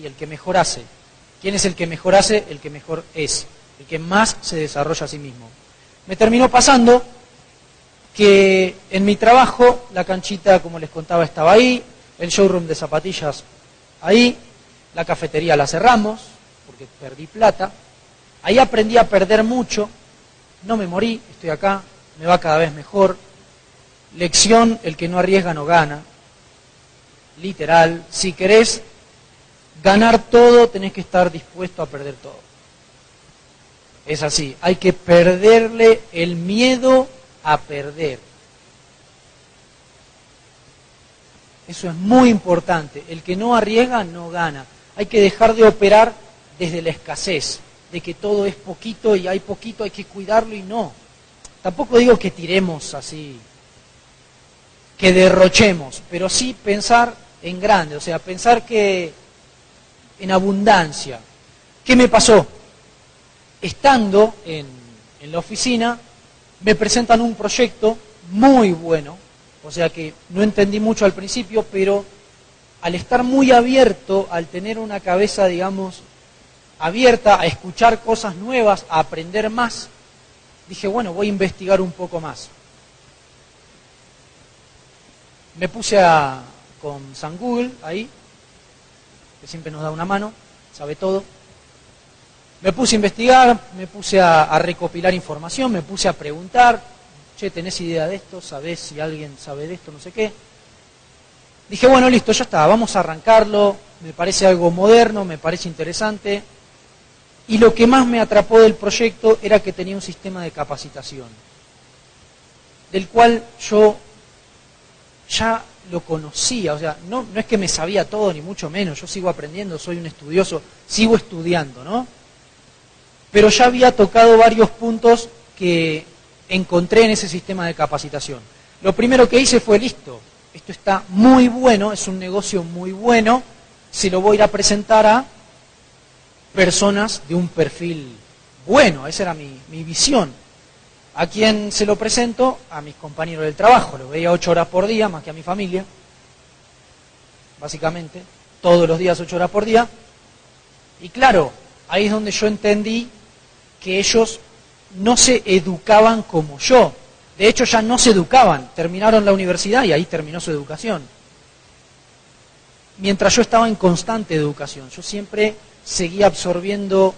y el que mejor hace. ¿Quién es el que mejor hace? El que mejor es, el que más se desarrolla a sí mismo. Me terminó pasando que en mi trabajo la canchita, como les contaba, estaba ahí, el showroom de zapatillas ahí, la cafetería la cerramos porque perdí plata, ahí aprendí a perder mucho, no me morí, estoy acá, me va cada vez mejor. Lección, el que no arriesga no gana. Literal, si querés ganar todo, tenés que estar dispuesto a perder todo. Es así, hay que perderle el miedo a perder. Eso es muy importante. El que no arriesga no gana. Hay que dejar de operar desde la escasez, de que todo es poquito y hay poquito, hay que cuidarlo y no. Tampoco digo que tiremos así, que derrochemos, pero sí pensar en grande, o sea, pensar que en abundancia. ¿Qué me pasó? Estando en, la oficina, me presentan un proyecto muy bueno, o sea que no entendí mucho al principio, pero al estar muy abierto, al tener una cabeza, digamos, abierta a escuchar cosas nuevas, a aprender más, dije, bueno, voy a investigar un poco más. Me puse a, con San Google ahí que siempre nos da una mano, sabe todo. Me puse a investigar, me puse a, recopilar información, me puse a preguntar, che, ¿tenés idea de esto? ¿Sabés si alguien sabe de esto? No sé qué. Dije, bueno, listo, ya está, vamos a arrancarlo, me parece algo moderno, me parece interesante. Y lo que más me atrapó del proyecto era que tenía un sistema de capacitación, del cual yo ya lo conocía, o sea, no, no es que me sabía todo, ni mucho menos, yo sigo aprendiendo, soy un estudioso, sigo estudiando, ¿no? Pero ya había tocado varios puntos que encontré en ese sistema de capacitación. Lo primero que hice fue, listo, esto está muy bueno, es un negocio muy bueno, se lo voy a ir a presentar a personas de un perfil bueno, esa era mi, mi visión. ¿A quién se lo presento? A mis compañeros del trabajo. Lo veía ocho horas por día, más que a mi familia. Básicamente, todos los días ocho horas por día. Y claro, ahí es donde yo entendí que ellos no se educaban como yo. De hecho, ya no se educaban. Terminaron la universidad y ahí terminó su educación. Mientras yo estaba en constante educación, yo siempre seguía absorbiendo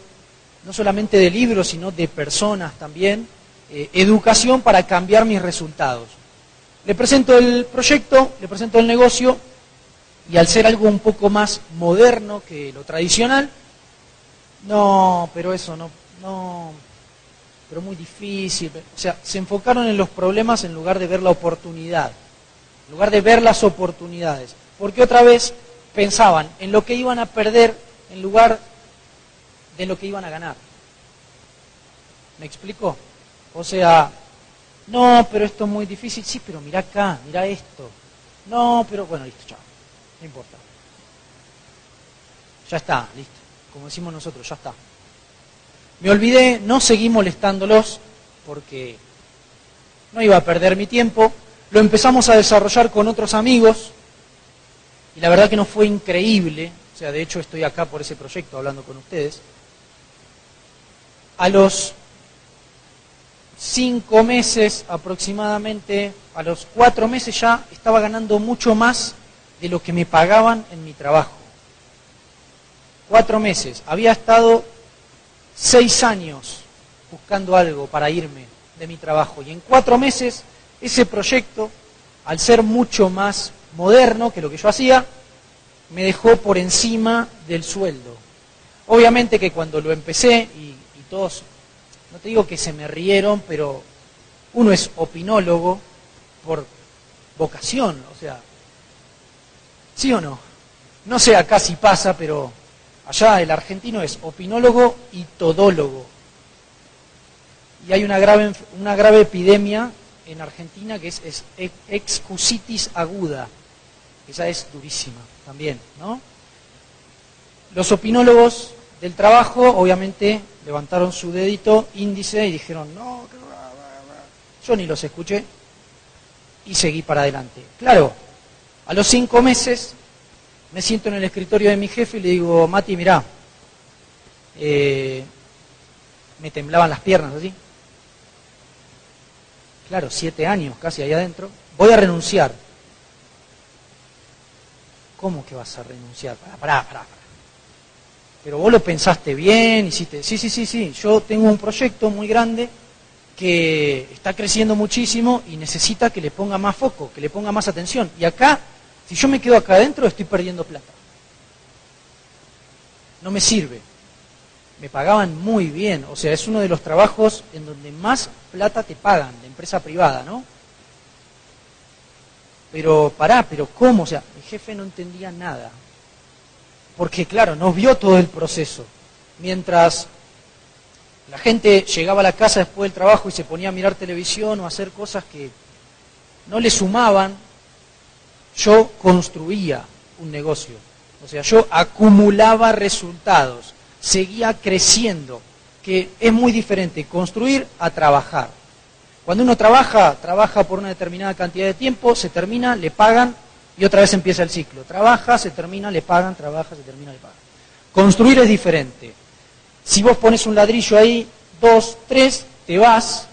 no solamente de libros, sino de personas también eh, educación para cambiar mis resultados. Le presento el proyecto, le presento el negocio y al ser algo un poco más moderno que lo tradicional, no, pero eso no, no, pero muy difícil. O sea, se enfocaron en los problemas en lugar de ver la oportunidad, en lugar de ver las oportunidades. Porque otra vez pensaban en lo que iban a perder en lugar de lo que iban a ganar. ¿Me explico? O sea, no, pero esto es muy difícil. Sí, pero mira acá, mira esto. No, pero bueno, listo, chao. No importa. Ya está, listo. Como decimos nosotros, ya está. Me olvidé, no seguí molestándolos porque no iba a perder mi tiempo. Lo empezamos a desarrollar con otros amigos y la verdad que no fue increíble. O sea, de hecho estoy acá por ese proyecto hablando con ustedes. A los cinco meses aproximadamente, a los cuatro meses ya estaba ganando mucho más de lo que me pagaban en mi trabajo. Cuatro meses. Había estado seis años buscando algo para irme de mi trabajo. Y en cuatro meses ese proyecto, al ser mucho más moderno que lo que yo hacía, me dejó por encima del sueldo. Obviamente que cuando lo empecé, y, y todos no te digo que se me rieron, pero uno es opinólogo por vocación, o sea, ¿sí o no? No sé acá si pasa, pero Allá el argentino es opinólogo y todólogo. Y hay una grave, una grave epidemia en Argentina que es, es excusitis aguda. Esa es durísima también, ¿no? Los opinólogos del trabajo, obviamente, levantaron su dedito índice y dijeron, no, yo ni los escuché y seguí para adelante. Claro, a los cinco meses me siento en el escritorio de mi jefe y le digo, Mati, mirá, eh, me temblaban las piernas así. Claro, siete años casi ahí adentro. Voy a renunciar. ¿Cómo que vas a renunciar? Pará, pará, pará. Pero vos lo pensaste bien, hiciste, sí, sí, sí, sí, yo tengo un proyecto muy grande que está creciendo muchísimo y necesita que le ponga más foco, que le ponga más atención. Y acá, si yo me quedo acá adentro, estoy perdiendo plata. No me sirve. Me pagaban muy bien, o sea, es uno de los trabajos en donde más plata te pagan, de empresa privada, ¿no? Pero pará, pero ¿cómo? O sea, mi jefe no entendía nada porque claro, no vio todo el proceso. Mientras la gente llegaba a la casa después del trabajo y se ponía a mirar televisión o a hacer cosas que no le sumaban, yo construía un negocio. O sea, yo acumulaba resultados, seguía creciendo, que es muy diferente construir a trabajar. Cuando uno trabaja, trabaja por una determinada cantidad de tiempo, se termina, le pagan y otra vez empieza el ciclo. Trabaja, se termina, le pagan, trabaja, se termina, le pagan. Construir es diferente. Si vos pones un ladrillo ahí, dos, tres, te vas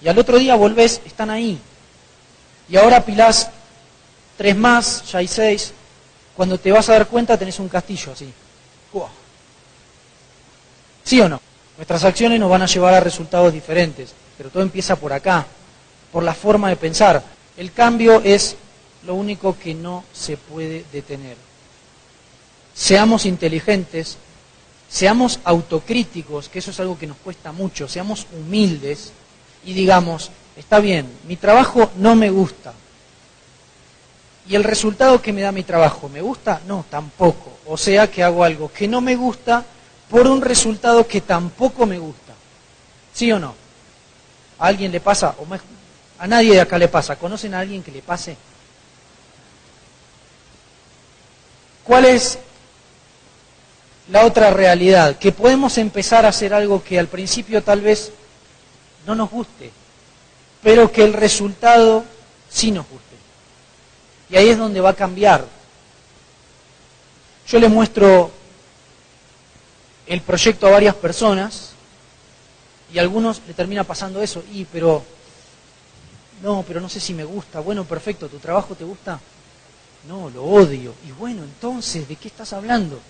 y al otro día volvés, están ahí. Y ahora pilás tres más, ya hay seis. Cuando te vas a dar cuenta tenés un castillo así. ¿Sí o no? Nuestras acciones nos van a llevar a resultados diferentes, pero todo empieza por acá, por la forma de pensar. El cambio es lo único que no se puede detener. Seamos inteligentes, seamos autocríticos, que eso es algo que nos cuesta mucho, seamos humildes y digamos, está bien, mi trabajo no me gusta. ¿Y el resultado que me da mi trabajo me gusta? No, tampoco. O sea que hago algo que no me gusta por un resultado que tampoco me gusta. ¿Sí o no? ¿A alguien le pasa? O a nadie de acá le pasa. ¿Conocen a alguien que le pase? ¿Cuál es la otra realidad? Que podemos empezar a hacer algo que al principio tal vez no nos guste, pero que el resultado sí nos guste. Y ahí es donde va a cambiar. Yo le muestro el proyecto a varias personas y a algunos le termina pasando eso. Y, pero, no, pero no sé si me gusta. Bueno, perfecto, ¿tu trabajo te gusta? No, lo odio. Y bueno, entonces, ¿de qué estás hablando?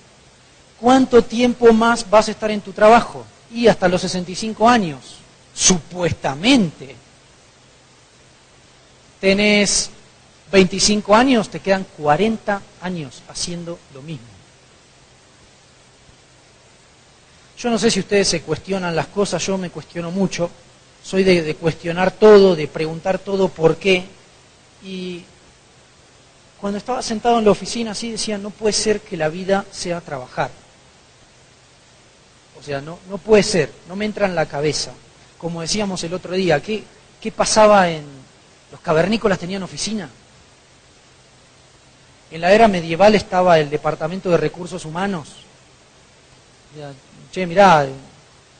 ¿Cuánto tiempo más vas a estar en tu trabajo? Y hasta los 65 años, supuestamente. Tenés 25 años, te quedan 40 años haciendo lo mismo. Yo no sé si ustedes se cuestionan las cosas, yo me cuestiono mucho. Soy de, de cuestionar todo, de preguntar todo por qué. Y cuando estaba sentado en la oficina así decía, no puede ser que la vida sea trabajar. O sea, no, no puede ser, no me entra en la cabeza. Como decíamos el otro día, ¿qué, qué pasaba en... ¿Los cavernícolas tenían oficina? En la era medieval estaba el Departamento de Recursos Humanos. Che, mirá,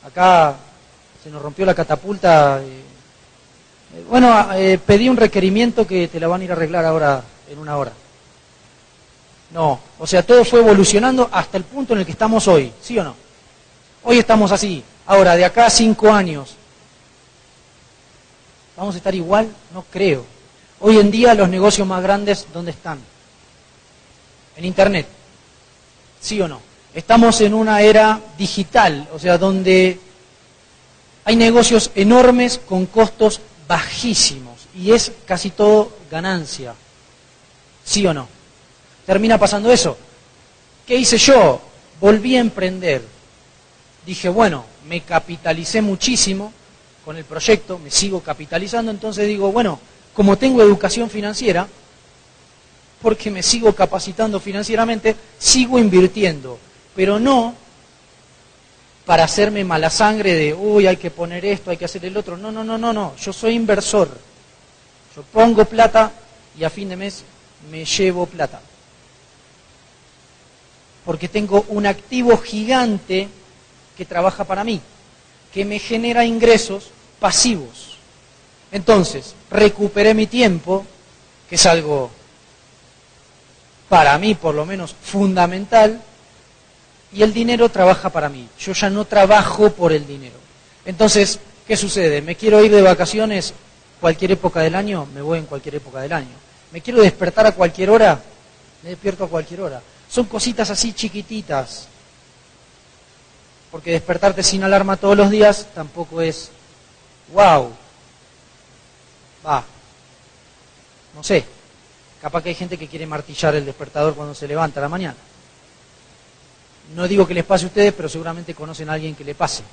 acá se nos rompió la catapulta. Eh, bueno, eh, pedí un requerimiento que te la van a ir a arreglar ahora en una hora. No, o sea, todo fue evolucionando hasta el punto en el que estamos hoy, ¿sí o no? Hoy estamos así. Ahora, de acá a cinco años, ¿vamos a estar igual? No creo. Hoy en día los negocios más grandes, ¿dónde están? En Internet. ¿Sí o no? Estamos en una era digital, o sea, donde hay negocios enormes con costos bajísimos y es casi todo ganancia. ¿Sí o no? Termina pasando eso. ¿Qué hice yo? Volví a emprender. Dije, bueno, me capitalicé muchísimo con el proyecto, me sigo capitalizando, entonces digo, bueno, como tengo educación financiera, porque me sigo capacitando financieramente, sigo invirtiendo pero no para hacerme mala sangre de, uy, hay que poner esto, hay que hacer el otro. No, no, no, no, no. Yo soy inversor. Yo pongo plata y a fin de mes me llevo plata. Porque tengo un activo gigante que trabaja para mí, que me genera ingresos pasivos. Entonces, recuperé mi tiempo, que es algo para mí por lo menos fundamental, y el dinero trabaja para mí. Yo ya no trabajo por el dinero. Entonces, ¿qué sucede? ¿Me quiero ir de vacaciones cualquier época del año? Me voy en cualquier época del año. ¿Me quiero despertar a cualquier hora? Me despierto a cualquier hora. Son cositas así chiquititas. Porque despertarte sin alarma todos los días tampoco es, wow, va, no sé, capaz que hay gente que quiere martillar el despertador cuando se levanta a la mañana. No digo que les pase a ustedes, pero seguramente conocen a alguien que le pase.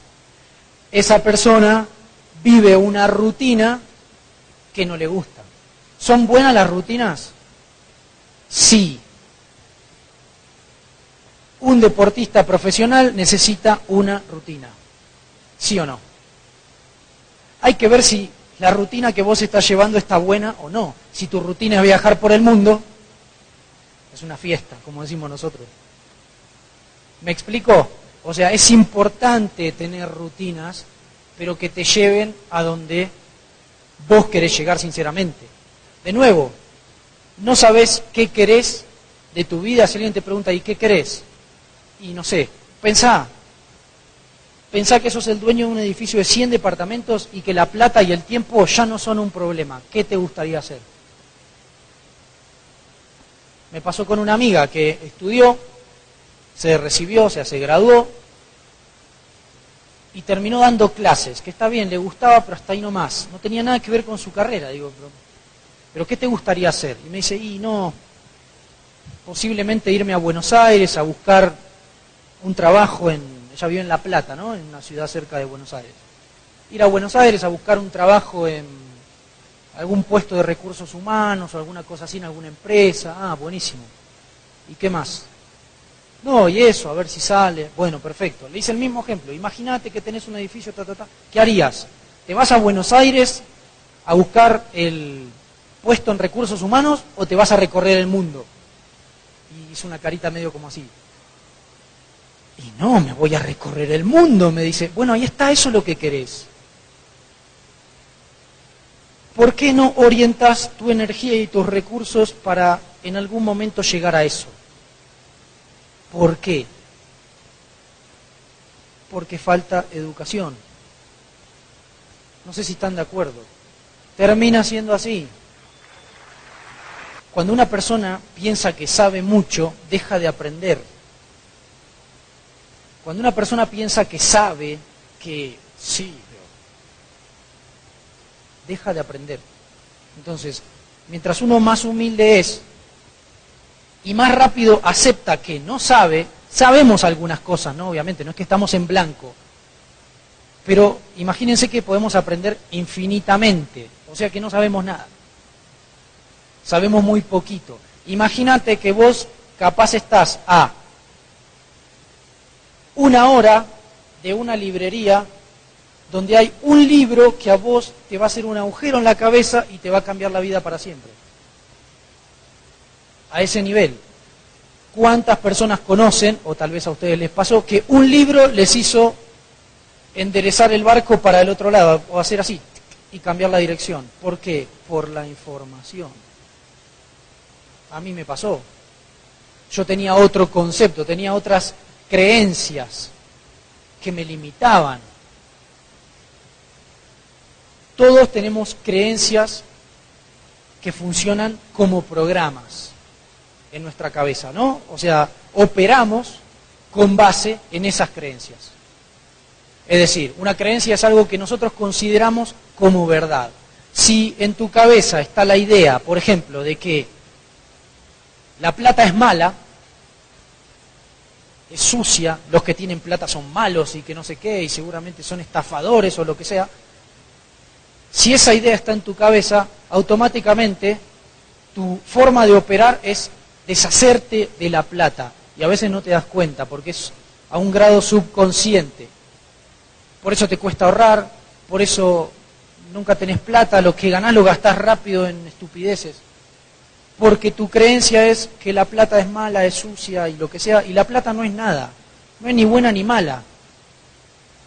Esa persona vive una rutina que no le gusta. ¿Son buenas las rutinas? Sí. Un deportista profesional necesita una rutina. ¿Sí o no? Hay que ver si la rutina que vos estás llevando está buena o no. Si tu rutina es viajar por el mundo, es una fiesta, como decimos nosotros. ¿Me explico? O sea, es importante tener rutinas, pero que te lleven a donde vos querés llegar sinceramente. De nuevo, no sabes qué querés de tu vida. Si alguien te pregunta, ¿y qué querés? Y no sé, pensá. Pensá que sos el dueño de un edificio de 100 departamentos y que la plata y el tiempo ya no son un problema. ¿Qué te gustaría hacer? Me pasó con una amiga que estudió se recibió, o sea, se graduó y terminó dando clases, que está bien, le gustaba, pero hasta ahí no más. No tenía nada que ver con su carrera. Digo, ¿qué te gustaría hacer? Y me dice, y no, posiblemente irme a Buenos Aires a buscar un trabajo en, ella vive en La Plata, ¿no? En una ciudad cerca de Buenos Aires. Ir a Buenos Aires a buscar un trabajo en algún puesto de recursos humanos o alguna cosa así en alguna empresa. Ah, buenísimo. ¿Y qué más? No, y eso, a ver si sale. Bueno, perfecto. Le hice el mismo ejemplo. Imagínate que tenés un edificio, ta, ta, ta. ¿Qué harías? ¿Te vas a Buenos Aires a buscar el puesto en recursos humanos o te vas a recorrer el mundo? Y hizo una carita medio como así. Y no, me voy a recorrer el mundo, me dice. Bueno, ahí está, eso lo que querés. ¿Por qué no orientas tu energía y tus recursos para en algún momento llegar a eso? ¿Por qué? Porque falta educación. No sé si están de acuerdo. Termina siendo así. Cuando una persona piensa que sabe mucho, deja de aprender. Cuando una persona piensa que sabe, que sí, deja de aprender. Entonces, mientras uno más humilde es, y más rápido acepta que no sabe, sabemos algunas cosas, ¿no? Obviamente, no es que estamos en blanco. Pero imagínense que podemos aprender infinitamente, o sea que no sabemos nada. Sabemos muy poquito. Imagínate que vos capaz estás a una hora de una librería donde hay un libro que a vos te va a hacer un agujero en la cabeza y te va a cambiar la vida para siempre a ese nivel. ¿Cuántas personas conocen, o tal vez a ustedes les pasó, que un libro les hizo enderezar el barco para el otro lado, o hacer así, y cambiar la dirección? ¿Por qué? Por la información. A mí me pasó. Yo tenía otro concepto, tenía otras creencias que me limitaban. Todos tenemos creencias que funcionan como programas en nuestra cabeza, ¿no? O sea, operamos con base en esas creencias. Es decir, una creencia es algo que nosotros consideramos como verdad. Si en tu cabeza está la idea, por ejemplo, de que la plata es mala, es sucia, los que tienen plata son malos y que no sé qué, y seguramente son estafadores o lo que sea, si esa idea está en tu cabeza, automáticamente tu forma de operar es deshacerte de la plata. y a veces no te das cuenta porque es a un grado subconsciente. Por eso te cuesta ahorrar, por eso nunca tenés plata, lo que ganás lo gastás rápido en estupideces. Porque tu creencia es que la plata es mala, es sucia y lo que sea, y la plata no es nada, no es ni buena ni mala.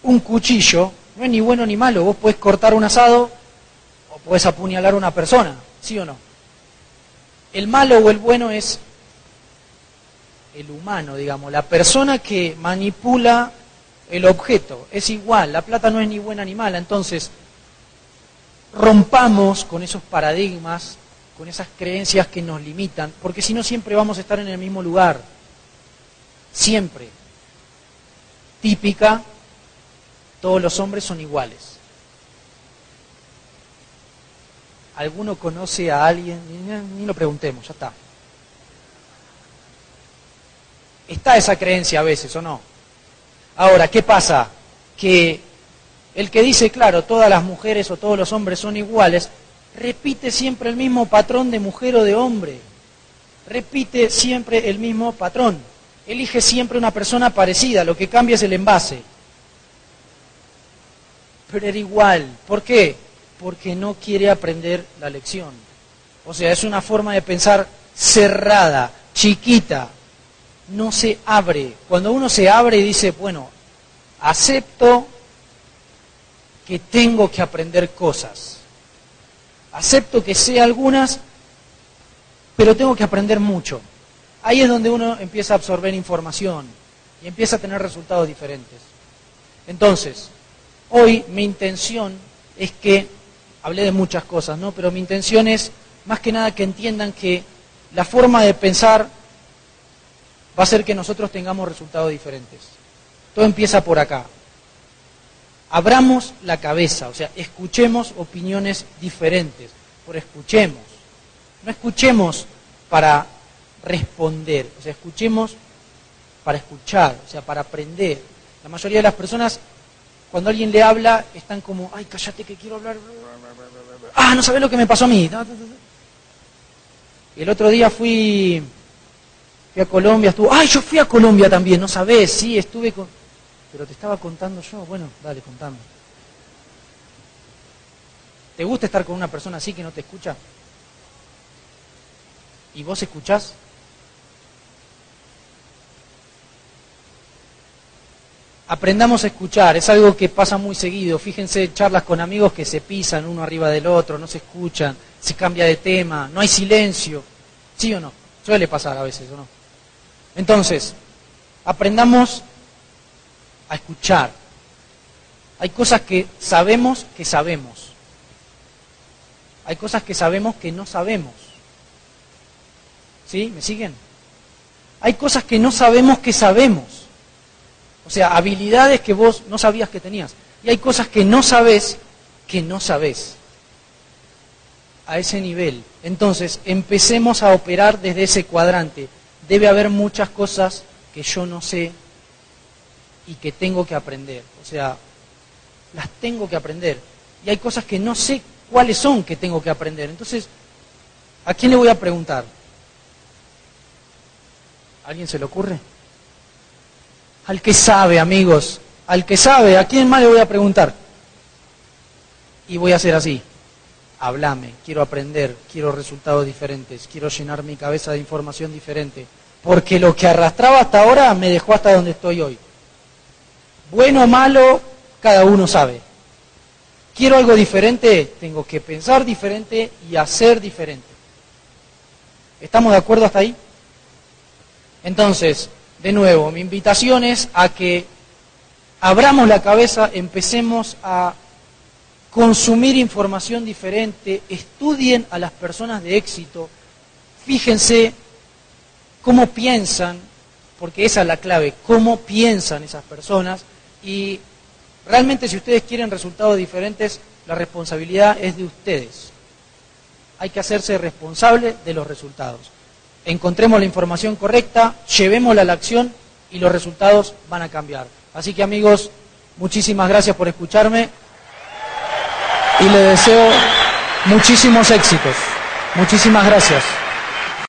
Un cuchillo no es ni bueno ni malo, vos podés cortar un asado o podés apuñalar a una persona, ¿sí o no? El malo o el bueno es el humano, digamos, la persona que manipula el objeto. Es igual, la plata no es ni buena ni mala. Entonces, rompamos con esos paradigmas, con esas creencias que nos limitan, porque si no siempre vamos a estar en el mismo lugar. Siempre. Típica, todos los hombres son iguales. ¿Alguno conoce a alguien? Ni lo preguntemos, ya está. Está esa creencia a veces, ¿o no? Ahora, ¿qué pasa? Que el que dice, claro, todas las mujeres o todos los hombres son iguales, repite siempre el mismo patrón de mujer o de hombre. Repite siempre el mismo patrón. Elige siempre una persona parecida, lo que cambia es el envase. Pero era igual. ¿Por qué? porque no quiere aprender la lección. O sea, es una forma de pensar cerrada, chiquita, no se abre. Cuando uno se abre y dice, bueno, acepto que tengo que aprender cosas, acepto que sé algunas, pero tengo que aprender mucho. Ahí es donde uno empieza a absorber información y empieza a tener resultados diferentes. Entonces, hoy mi intención es que hablé de muchas cosas, ¿no? Pero mi intención es más que nada que entiendan que la forma de pensar va a hacer que nosotros tengamos resultados diferentes. Todo empieza por acá. Abramos la cabeza, o sea, escuchemos opiniones diferentes, por escuchemos. No escuchemos para responder, o sea, escuchemos para escuchar, o sea, para aprender. La mayoría de las personas, cuando alguien le habla, están como, ay, cállate que quiero hablar, ah, no sabes lo que me pasó a mí. El otro día fui, fui a Colombia, estuvo, ay, yo fui a Colombia también, no sabes, sí, estuve con... Pero te estaba contando yo, bueno, dale, contame. ¿Te gusta estar con una persona así que no te escucha? ¿Y vos escuchás? aprendamos a escuchar, es algo que pasa muy seguido. Fíjense charlas con amigos que se pisan uno arriba del otro, no se escuchan, se cambia de tema, no hay silencio. ¿Sí o no? Suele pasar a veces, ¿o no? Entonces, aprendamos a escuchar. Hay cosas que sabemos que sabemos. Hay cosas que sabemos que no sabemos. ¿Sí? ¿Me siguen? Hay cosas que no sabemos que sabemos. O sea, habilidades que vos no sabías que tenías. Y hay cosas que no sabes que no sabes. A ese nivel. Entonces, empecemos a operar desde ese cuadrante. Debe haber muchas cosas que yo no sé y que tengo que aprender. O sea, las tengo que aprender. Y hay cosas que no sé cuáles son que tengo que aprender. Entonces, ¿a quién le voy a preguntar? ¿A alguien se le ocurre? Al que sabe, amigos, al que sabe, ¿a quién más le voy a preguntar? Y voy a hacer así. Háblame, quiero aprender, quiero resultados diferentes, quiero llenar mi cabeza de información diferente, porque lo que arrastraba hasta ahora me dejó hasta donde estoy hoy. Bueno o malo, cada uno sabe. Quiero algo diferente, tengo que pensar diferente y hacer diferente. ¿Estamos de acuerdo hasta ahí? Entonces, de nuevo, mi invitación es a que abramos la cabeza, empecemos a consumir información diferente, estudien a las personas de éxito, fíjense cómo piensan, porque esa es la clave, cómo piensan esas personas y realmente si ustedes quieren resultados diferentes, la responsabilidad es de ustedes. Hay que hacerse responsable de los resultados encontremos la información correcta, llevémosla a la acción y los resultados van a cambiar. Así que amigos, muchísimas gracias por escucharme y les deseo muchísimos éxitos. Muchísimas gracias.